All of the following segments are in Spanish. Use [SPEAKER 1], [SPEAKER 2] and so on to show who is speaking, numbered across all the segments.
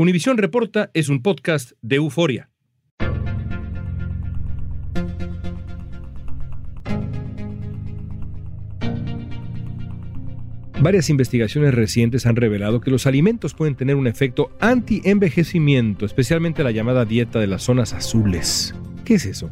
[SPEAKER 1] Univisión Reporta es un podcast de euforia. Varias investigaciones recientes han revelado que los alimentos pueden tener un efecto anti-envejecimiento, especialmente la llamada dieta de las zonas azules. ¿Qué es eso?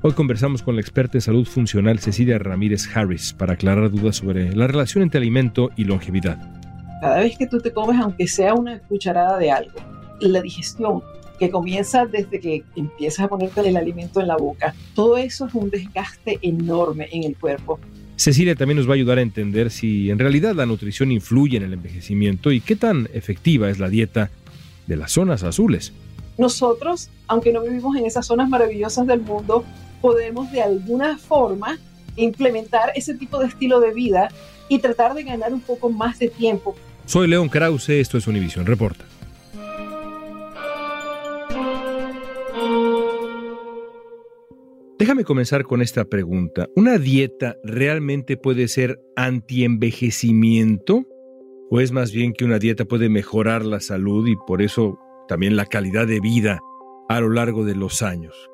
[SPEAKER 1] Hoy conversamos con la experta en salud funcional Cecilia Ramírez Harris para aclarar dudas sobre la relación entre alimento y longevidad.
[SPEAKER 2] Cada vez que tú te comes, aunque sea una cucharada de algo, la digestión que comienza desde que empiezas a ponerte el alimento en la boca, todo eso es un desgaste enorme en el cuerpo.
[SPEAKER 1] Cecilia también nos va a ayudar a entender si en realidad la nutrición influye en el envejecimiento y qué tan efectiva es la dieta de las zonas azules.
[SPEAKER 2] Nosotros, aunque no vivimos en esas zonas maravillosas del mundo, podemos de alguna forma implementar ese tipo de estilo de vida y tratar de ganar un poco más de tiempo.
[SPEAKER 1] Soy León Krause, esto es Univisión Reporta. Déjame comenzar con esta pregunta. ¿Una dieta realmente puede ser anti-envejecimiento? ¿O es más bien que una dieta puede mejorar la salud y por eso también la calidad de vida a lo largo de los años?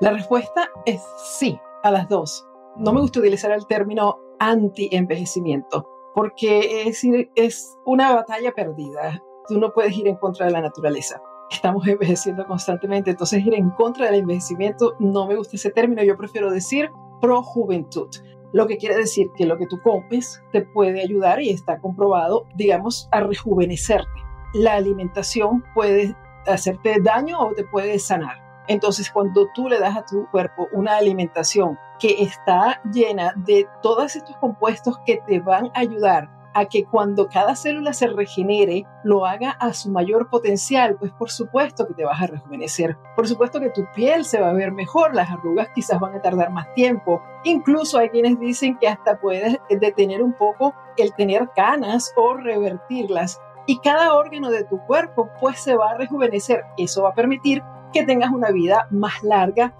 [SPEAKER 2] La respuesta es sí, a las dos. No me gusta utilizar el término anti-envejecimiento porque es, es una batalla perdida. Tú no puedes ir en contra de la naturaleza estamos envejeciendo constantemente, entonces ir en contra del envejecimiento, no me gusta ese término, yo prefiero decir pro juventud, lo que quiere decir que lo que tú comes te puede ayudar y está comprobado, digamos, a rejuvenecerte. La alimentación puede hacerte daño o te puede sanar. Entonces, cuando tú le das a tu cuerpo una alimentación que está llena de todos estos compuestos que te van a ayudar a que cuando cada célula se regenere, lo haga a su mayor potencial, pues por supuesto que te vas a rejuvenecer. Por supuesto que tu piel se va a ver mejor, las arrugas quizás van a tardar más tiempo. Incluso hay quienes dicen que hasta puedes detener un poco el tener canas o revertirlas. Y cada órgano de tu cuerpo pues se va a rejuvenecer. Eso va a permitir que tengas una vida más larga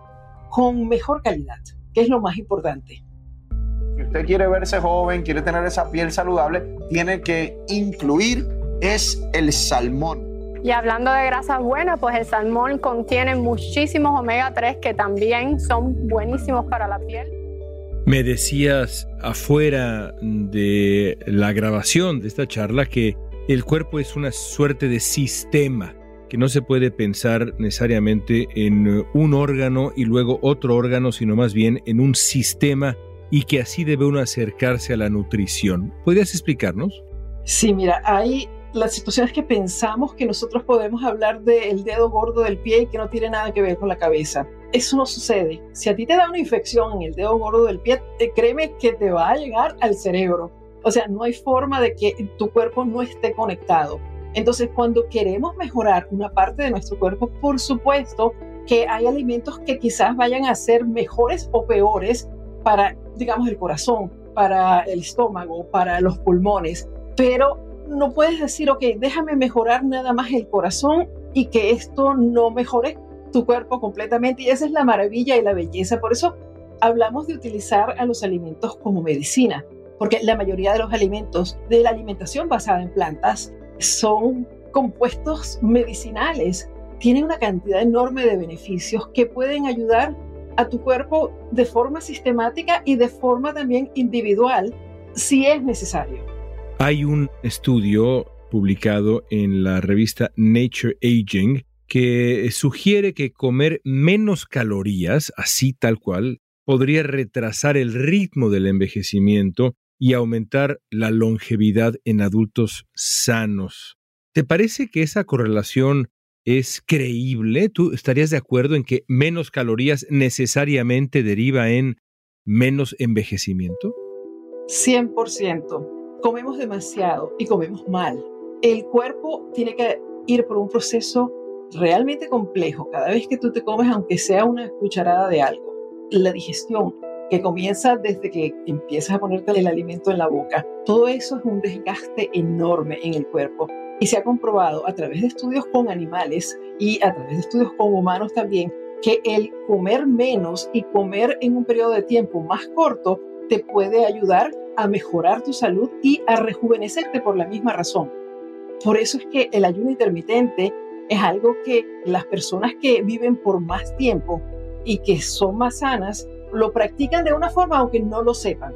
[SPEAKER 2] con mejor calidad, que es lo más importante.
[SPEAKER 3] Si usted quiere verse joven, quiere tener esa piel saludable, tiene que incluir es el salmón.
[SPEAKER 4] Y hablando de grasas buenas, pues el salmón contiene muchísimos omega 3 que también son buenísimos para la piel.
[SPEAKER 1] Me decías afuera de la grabación de esta charla que el cuerpo es una suerte de sistema, que no se puede pensar necesariamente en un órgano y luego otro órgano, sino más bien en un sistema y que así debe uno acercarse a la nutrición. ¿Podrías explicarnos?
[SPEAKER 2] Sí, mira, hay las situaciones que pensamos que nosotros podemos hablar del dedo gordo del pie y que no tiene nada que ver con la cabeza. Eso no sucede. Si a ti te da una infección en el dedo gordo del pie, eh, créeme que te va a llegar al cerebro. O sea, no hay forma de que tu cuerpo no esté conectado. Entonces, cuando queremos mejorar una parte de nuestro cuerpo, por supuesto que hay alimentos que quizás vayan a ser mejores o peores para digamos, el corazón, para el estómago, para los pulmones, pero no puedes decir, ok, déjame mejorar nada más el corazón y que esto no mejore tu cuerpo completamente. Y esa es la maravilla y la belleza. Por eso hablamos de utilizar a los alimentos como medicina, porque la mayoría de los alimentos de la alimentación basada en plantas son compuestos medicinales. Tienen una cantidad enorme de beneficios que pueden ayudar a tu cuerpo de forma sistemática y de forma también individual si es necesario.
[SPEAKER 1] Hay un estudio publicado en la revista Nature Aging que sugiere que comer menos calorías, así tal cual, podría retrasar el ritmo del envejecimiento y aumentar la longevidad en adultos sanos. ¿Te parece que esa correlación es creíble? ¿Tú estarías de acuerdo en que menos calorías necesariamente deriva en menos envejecimiento?
[SPEAKER 2] 100%. Comemos demasiado y comemos mal. El cuerpo tiene que ir por un proceso realmente complejo cada vez que tú te comes, aunque sea una cucharada de algo. La digestión, que comienza desde que empiezas a ponerte el alimento en la boca, todo eso es un desgaste enorme en el cuerpo. Y se ha comprobado a través de estudios con animales y a través de estudios con humanos también que el comer menos y comer en un periodo de tiempo más corto te puede ayudar a mejorar tu salud y a rejuvenecerte por la misma razón. Por eso es que el ayuno intermitente es algo que las personas que viven por más tiempo y que son más sanas lo practican de una forma aunque no lo sepan.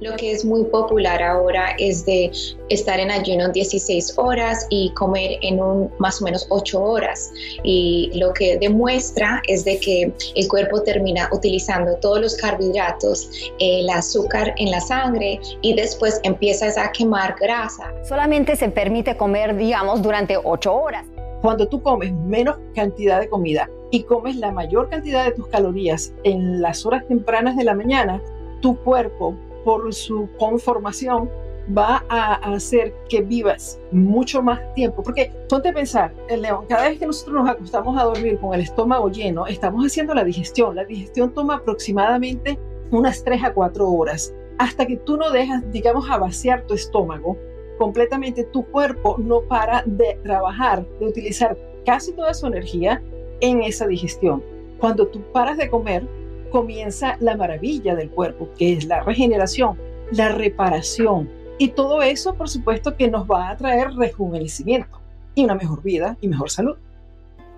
[SPEAKER 5] Lo que es muy popular ahora es de estar en ayuno 16 horas y comer en un más o menos 8 horas. Y lo que demuestra es de que el cuerpo termina utilizando todos los carbohidratos, el azúcar en la sangre y después empiezas a quemar grasa.
[SPEAKER 6] Solamente se permite comer, digamos, durante 8 horas.
[SPEAKER 2] Cuando tú comes menos cantidad de comida y comes la mayor cantidad de tus calorías en las horas tempranas de la mañana, tu cuerpo por su conformación va a hacer que vivas mucho más tiempo. Porque ponte a pensar, el león, cada vez que nosotros nos acostamos a dormir con el estómago lleno, estamos haciendo la digestión. La digestión toma aproximadamente unas 3 a 4 horas. Hasta que tú no dejas, digamos, a vaciar tu estómago completamente, tu cuerpo no para de trabajar, de utilizar casi toda su energía en esa digestión. Cuando tú paras de comer, comienza la maravilla del cuerpo, que es la regeneración, la reparación. Y todo eso, por supuesto, que nos va a traer rejuvenecimiento y una mejor vida y mejor salud.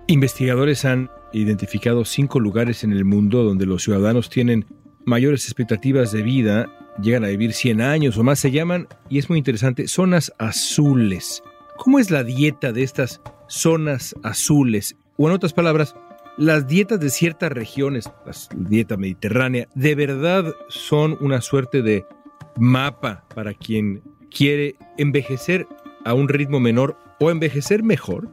[SPEAKER 1] Investigadores han identificado cinco lugares en el mundo donde los ciudadanos tienen mayores expectativas de vida, llegan a vivir 100 años o más, se llaman, y es muy interesante, zonas azules. ¿Cómo es la dieta de estas zonas azules? O en otras palabras, las dietas de ciertas regiones, la dieta mediterránea, de verdad son una suerte de mapa para quien quiere envejecer a un ritmo menor o envejecer mejor.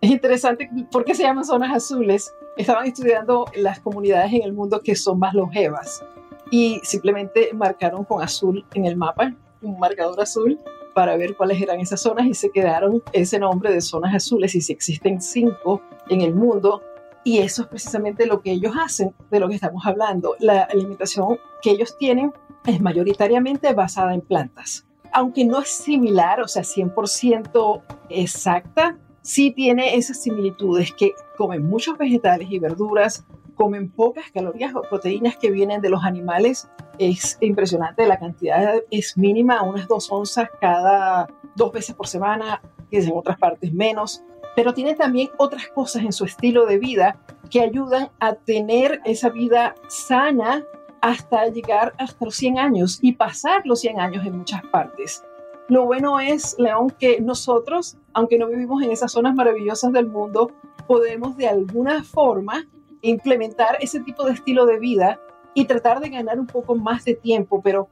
[SPEAKER 2] Es interesante, ¿por qué se llaman zonas azules? Estaban estudiando las comunidades en el mundo que son más longevas y simplemente marcaron con azul en el mapa, un marcador azul, para ver cuáles eran esas zonas y se quedaron ese nombre de zonas azules y si existen cinco en el mundo y eso es precisamente lo que ellos hacen, de lo que estamos hablando. La alimentación que ellos tienen es mayoritariamente basada en plantas. Aunque no es similar, o sea, 100% exacta, sí tiene esas similitudes que comen muchos vegetales y verduras, comen pocas calorías o proteínas que vienen de los animales. Es impresionante, la cantidad es mínima, unas dos onzas cada dos veces por semana, que en otras partes menos pero tiene también otras cosas en su estilo de vida que ayudan a tener esa vida sana hasta llegar hasta los 100 años y pasar los 100 años en muchas partes. Lo bueno es, León, que nosotros, aunque no vivimos en esas zonas maravillosas del mundo, podemos de alguna forma implementar ese tipo de estilo de vida y tratar de ganar un poco más de tiempo, pero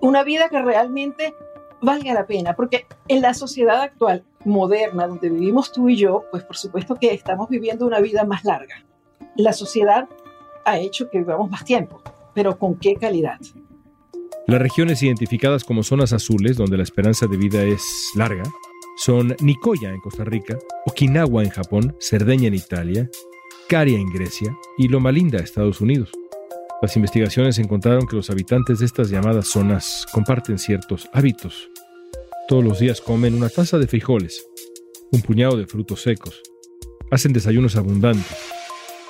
[SPEAKER 2] una vida que realmente valga la pena, porque en la sociedad actual moderna donde vivimos tú y yo, pues por supuesto que estamos viviendo una vida más larga. La sociedad ha hecho que vivamos más tiempo, pero ¿con qué calidad?
[SPEAKER 1] Las regiones identificadas como zonas azules, donde la esperanza de vida es larga, son Nicoya en Costa Rica, Okinawa en Japón, Cerdeña en Italia, Caria en Grecia y Loma Linda, Estados Unidos. Las investigaciones encontraron que los habitantes de estas llamadas zonas comparten ciertos hábitos. Todos los días comen una taza de frijoles, un puñado de frutos secos, hacen desayunos abundantes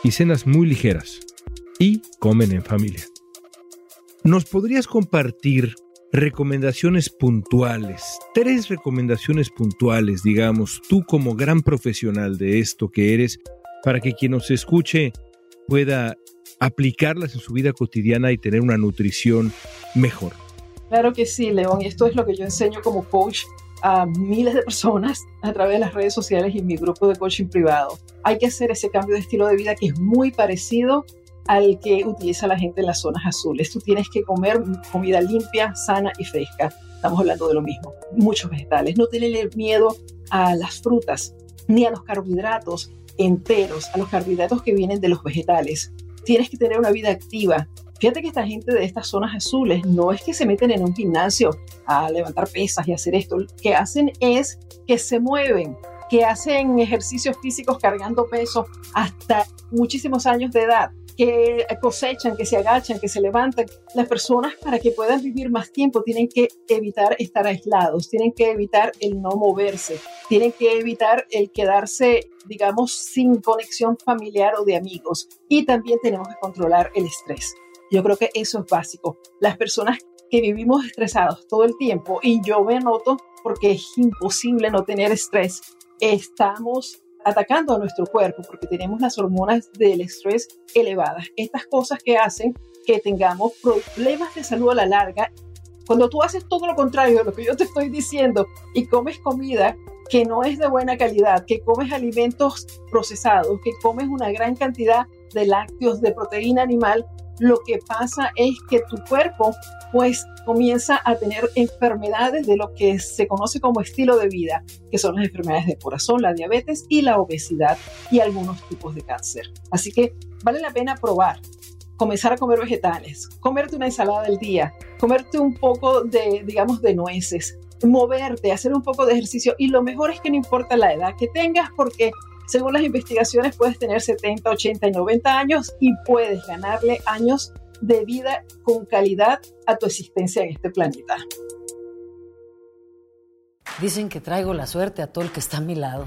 [SPEAKER 1] y cenas muy ligeras y comen en familia. ¿Nos podrías compartir recomendaciones puntuales, tres recomendaciones puntuales, digamos, tú como gran profesional de esto que eres, para que quien nos escuche pueda aplicarlas en su vida cotidiana y tener una nutrición mejor.
[SPEAKER 2] Claro que sí, León, y esto es lo que yo enseño como coach a miles de personas a través de las redes sociales y mi grupo de coaching privado. Hay que hacer ese cambio de estilo de vida que es muy parecido al que utiliza la gente en las zonas azules. Tú tienes que comer comida limpia, sana y fresca. Estamos hablando de lo mismo. Muchos vegetales. No tenerle miedo a las frutas. ni a los carbohidratos enteros, a los carbohidratos que vienen de los vegetales. Tienes que tener una vida activa. Fíjate que esta gente de estas zonas azules no es que se meten en un gimnasio a levantar pesas y hacer esto. Lo que hacen es que se mueven, que hacen ejercicios físicos cargando peso hasta muchísimos años de edad que cosechan, que se agachan, que se levantan. Las personas para que puedan vivir más tiempo tienen que evitar estar aislados, tienen que evitar el no moverse, tienen que evitar el quedarse, digamos, sin conexión familiar o de amigos. Y también tenemos que controlar el estrés. Yo creo que eso es básico. Las personas que vivimos estresados todo el tiempo, y yo me noto porque es imposible no tener estrés, estamos atacando a nuestro cuerpo porque tenemos las hormonas del estrés elevadas. Estas cosas que hacen que tengamos problemas de salud a la larga. Cuando tú haces todo lo contrario de lo que yo te estoy diciendo y comes comida que no es de buena calidad, que comes alimentos procesados, que comes una gran cantidad de lácteos, de proteína animal, lo que pasa es que tu cuerpo pues comienza a tener enfermedades de lo que se conoce como estilo de vida, que son las enfermedades de corazón, la diabetes y la obesidad y algunos tipos de cáncer. Así que vale la pena probar, comenzar a comer vegetales, comerte una ensalada al día, comerte un poco de, digamos, de nueces, moverte, hacer un poco de ejercicio y lo mejor es que no importa la edad que tengas porque según las investigaciones puedes tener 70, 80 y 90 años y puedes ganarle años de vida con calidad a tu existencia en este planeta.
[SPEAKER 7] Dicen que traigo la suerte a todo el que está a mi lado.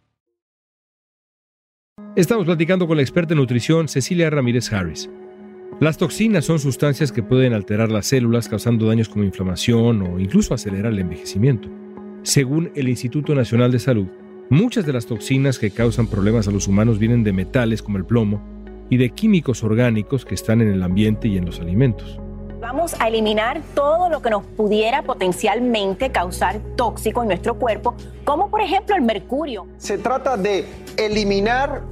[SPEAKER 1] Estamos platicando con la experta en nutrición Cecilia Ramírez Harris. Las toxinas son sustancias que pueden alterar las células causando daños como inflamación o incluso acelerar el envejecimiento. Según el Instituto Nacional de Salud, muchas de las toxinas que causan problemas a los humanos vienen de metales como el plomo y de químicos orgánicos que están en el ambiente y en los alimentos.
[SPEAKER 8] Vamos a eliminar todo lo que nos pudiera potencialmente causar tóxico en nuestro cuerpo, como por ejemplo el mercurio.
[SPEAKER 3] Se trata de eliminar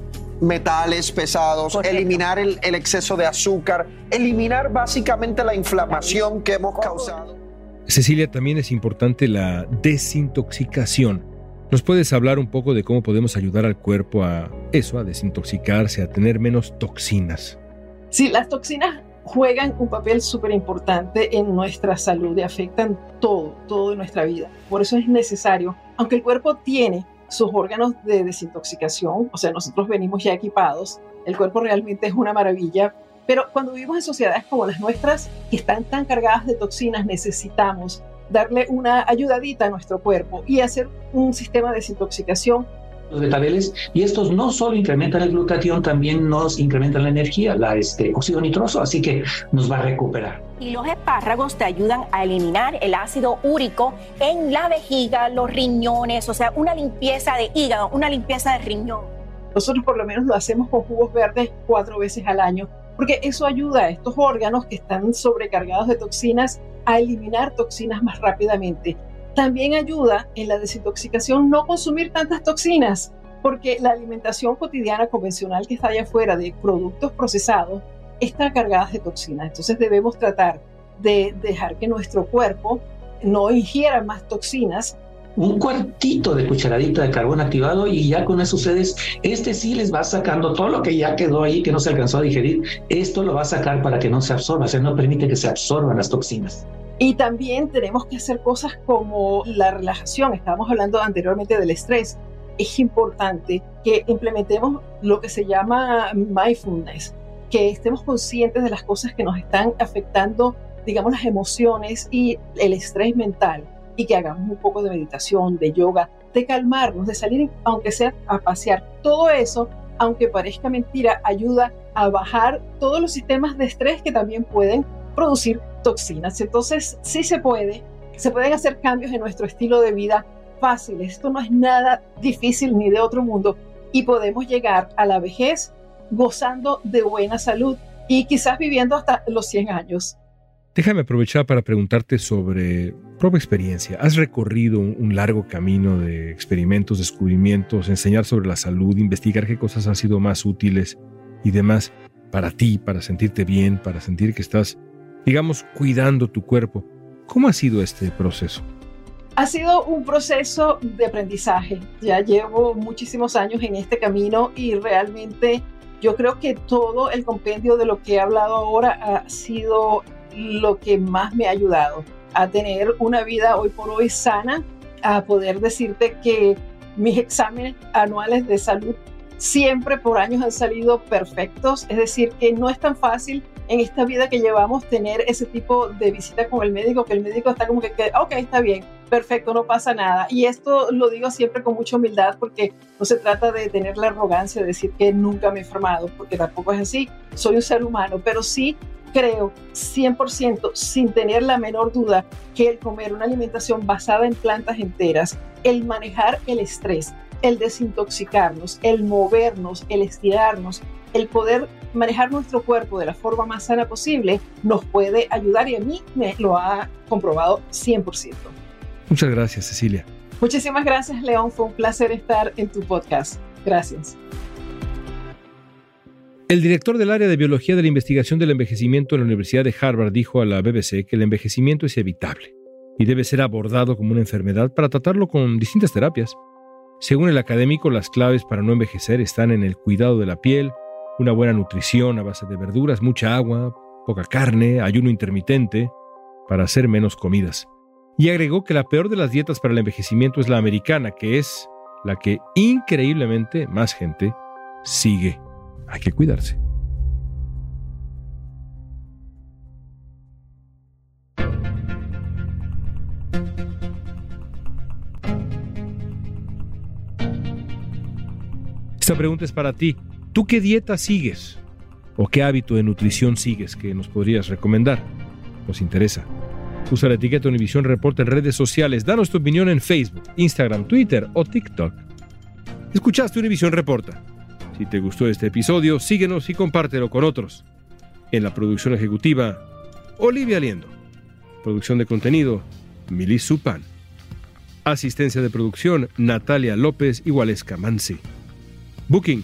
[SPEAKER 3] metales pesados, eliminar el, el, exceso de azúcar, eliminar básicamente la inflamación que hemos causado.
[SPEAKER 1] Cecilia, también es importante la desintoxicación. ¿Nos puedes hablar un poco de cómo podemos ayudar al cuerpo a eso, a desintoxicarse, a tener menos toxinas?
[SPEAKER 2] Sí, las toxinas juegan un papel súper importante en nuestra salud y afectan todo, todo en nuestra vida. Por eso es necesario, aunque el cuerpo tiene sus órganos de desintoxicación, o sea, nosotros venimos ya equipados, el cuerpo realmente es una maravilla, pero cuando vivimos en sociedades como las nuestras, que están tan cargadas de toxinas, necesitamos darle una ayudadita a nuestro cuerpo y hacer un sistema de desintoxicación
[SPEAKER 9] los betabeles y estos no solo incrementan el glutatión, también nos incrementan la energía, la este, óxido nitroso, así que nos va a recuperar.
[SPEAKER 8] Y los espárragos te ayudan a eliminar el ácido úrico en la vejiga, los riñones, o sea, una limpieza de hígado, una limpieza de riñón.
[SPEAKER 2] Nosotros por lo menos lo hacemos con jugos verdes cuatro veces al año, porque eso ayuda a estos órganos que están sobrecargados de toxinas a eliminar toxinas más rápidamente también ayuda en la desintoxicación no consumir tantas toxinas, porque la alimentación cotidiana convencional que está allá afuera de productos procesados está cargada de toxinas. Entonces debemos tratar de dejar que nuestro cuerpo no ingiera más toxinas.
[SPEAKER 9] Un cuartito de cucharadita de carbón activado y ya con eso ustedes, este sí les va sacando todo lo que ya quedó ahí, que no se alcanzó a digerir, esto lo va a sacar para que no se absorba, o sea, no permite que se absorban las toxinas.
[SPEAKER 2] Y también tenemos que hacer cosas como la relajación. Estábamos hablando anteriormente del estrés. Es importante que implementemos lo que se llama mindfulness, que estemos conscientes de las cosas que nos están afectando, digamos, las emociones y el estrés mental, y que hagamos un poco de meditación, de yoga, de calmarnos, de salir, aunque sea a pasear. Todo eso, aunque parezca mentira, ayuda a bajar todos los sistemas de estrés que también pueden producir toxinas. Entonces, sí se puede, se pueden hacer cambios en nuestro estilo de vida fáciles. Esto no es nada difícil ni de otro mundo y podemos llegar a la vejez gozando de buena salud y quizás viviendo hasta los 100 años.
[SPEAKER 1] Déjame aprovechar para preguntarte sobre propia experiencia. Has recorrido un largo camino de experimentos, descubrimientos, enseñar sobre la salud, investigar qué cosas han sido más útiles y demás para ti, para sentirte bien, para sentir que estás, digamos, cuidando tu cuerpo. ¿Cómo ha sido este proceso?
[SPEAKER 2] Ha sido un proceso de aprendizaje. Ya llevo muchísimos años en este camino y realmente yo creo que todo el compendio de lo que he hablado ahora ha sido lo que más me ha ayudado a tener una vida hoy por hoy sana, a poder decirte que mis exámenes anuales de salud siempre por años han salido perfectos, es decir, que no es tan fácil en esta vida que llevamos tener ese tipo de visita con el médico, que el médico está como que, ok, está bien, perfecto, no pasa nada. Y esto lo digo siempre con mucha humildad porque no se trata de tener la arrogancia de decir que nunca me he enfermado, porque tampoco es así, soy un ser humano, pero sí creo 100% sin tener la menor duda que el comer una alimentación basada en plantas enteras, el manejar el estrés, el desintoxicarnos, el movernos, el estirarnos, el poder manejar nuestro cuerpo de la forma más sana posible, nos puede ayudar y a mí me lo ha comprobado 100%.
[SPEAKER 1] Muchas gracias, Cecilia.
[SPEAKER 2] Muchísimas gracias, León. Fue un placer estar en tu podcast. Gracias.
[SPEAKER 1] El director del área de biología de la investigación del envejecimiento en la Universidad de Harvard dijo a la BBC que el envejecimiento es evitable y debe ser abordado como una enfermedad para tratarlo con distintas terapias. Según el académico, las claves para no envejecer están en el cuidado de la piel, una buena nutrición a base de verduras, mucha agua, poca carne, ayuno intermitente, para hacer menos comidas. Y agregó que la peor de las dietas para el envejecimiento es la americana, que es la que increíblemente más gente sigue. Hay que cuidarse. Esta pregunta es para ti. ¿Tú qué dieta sigues? ¿O qué hábito de nutrición sigues que nos podrías recomendar? Nos interesa. Usa la etiqueta Univisión Report en redes sociales. Danos tu opinión en Facebook, Instagram, Twitter o TikTok. Escuchaste Univisión Reporta. Si te gustó este episodio, síguenos y compártelo con otros. En la producción ejecutiva, Olivia Liendo. Producción de contenido, Milis Supan. Asistencia de producción, Natalia López y Waleska. Booking,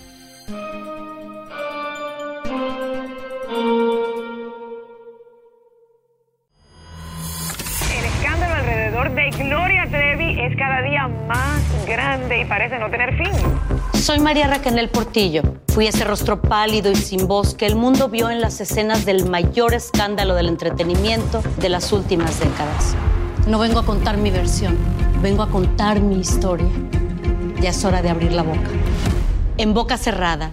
[SPEAKER 10] Soy María Raquel Portillo. Fui ese rostro pálido y sin voz que el mundo vio en las escenas del mayor escándalo del entretenimiento de las últimas décadas. No vengo a contar mi versión, vengo a contar mi historia. Ya es hora de abrir la boca. En boca cerrada.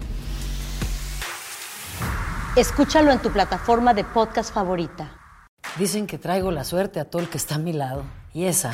[SPEAKER 10] Escúchalo en tu plataforma de podcast favorita.
[SPEAKER 7] Dicen que traigo la suerte a todo el que está a mi lado. Y esa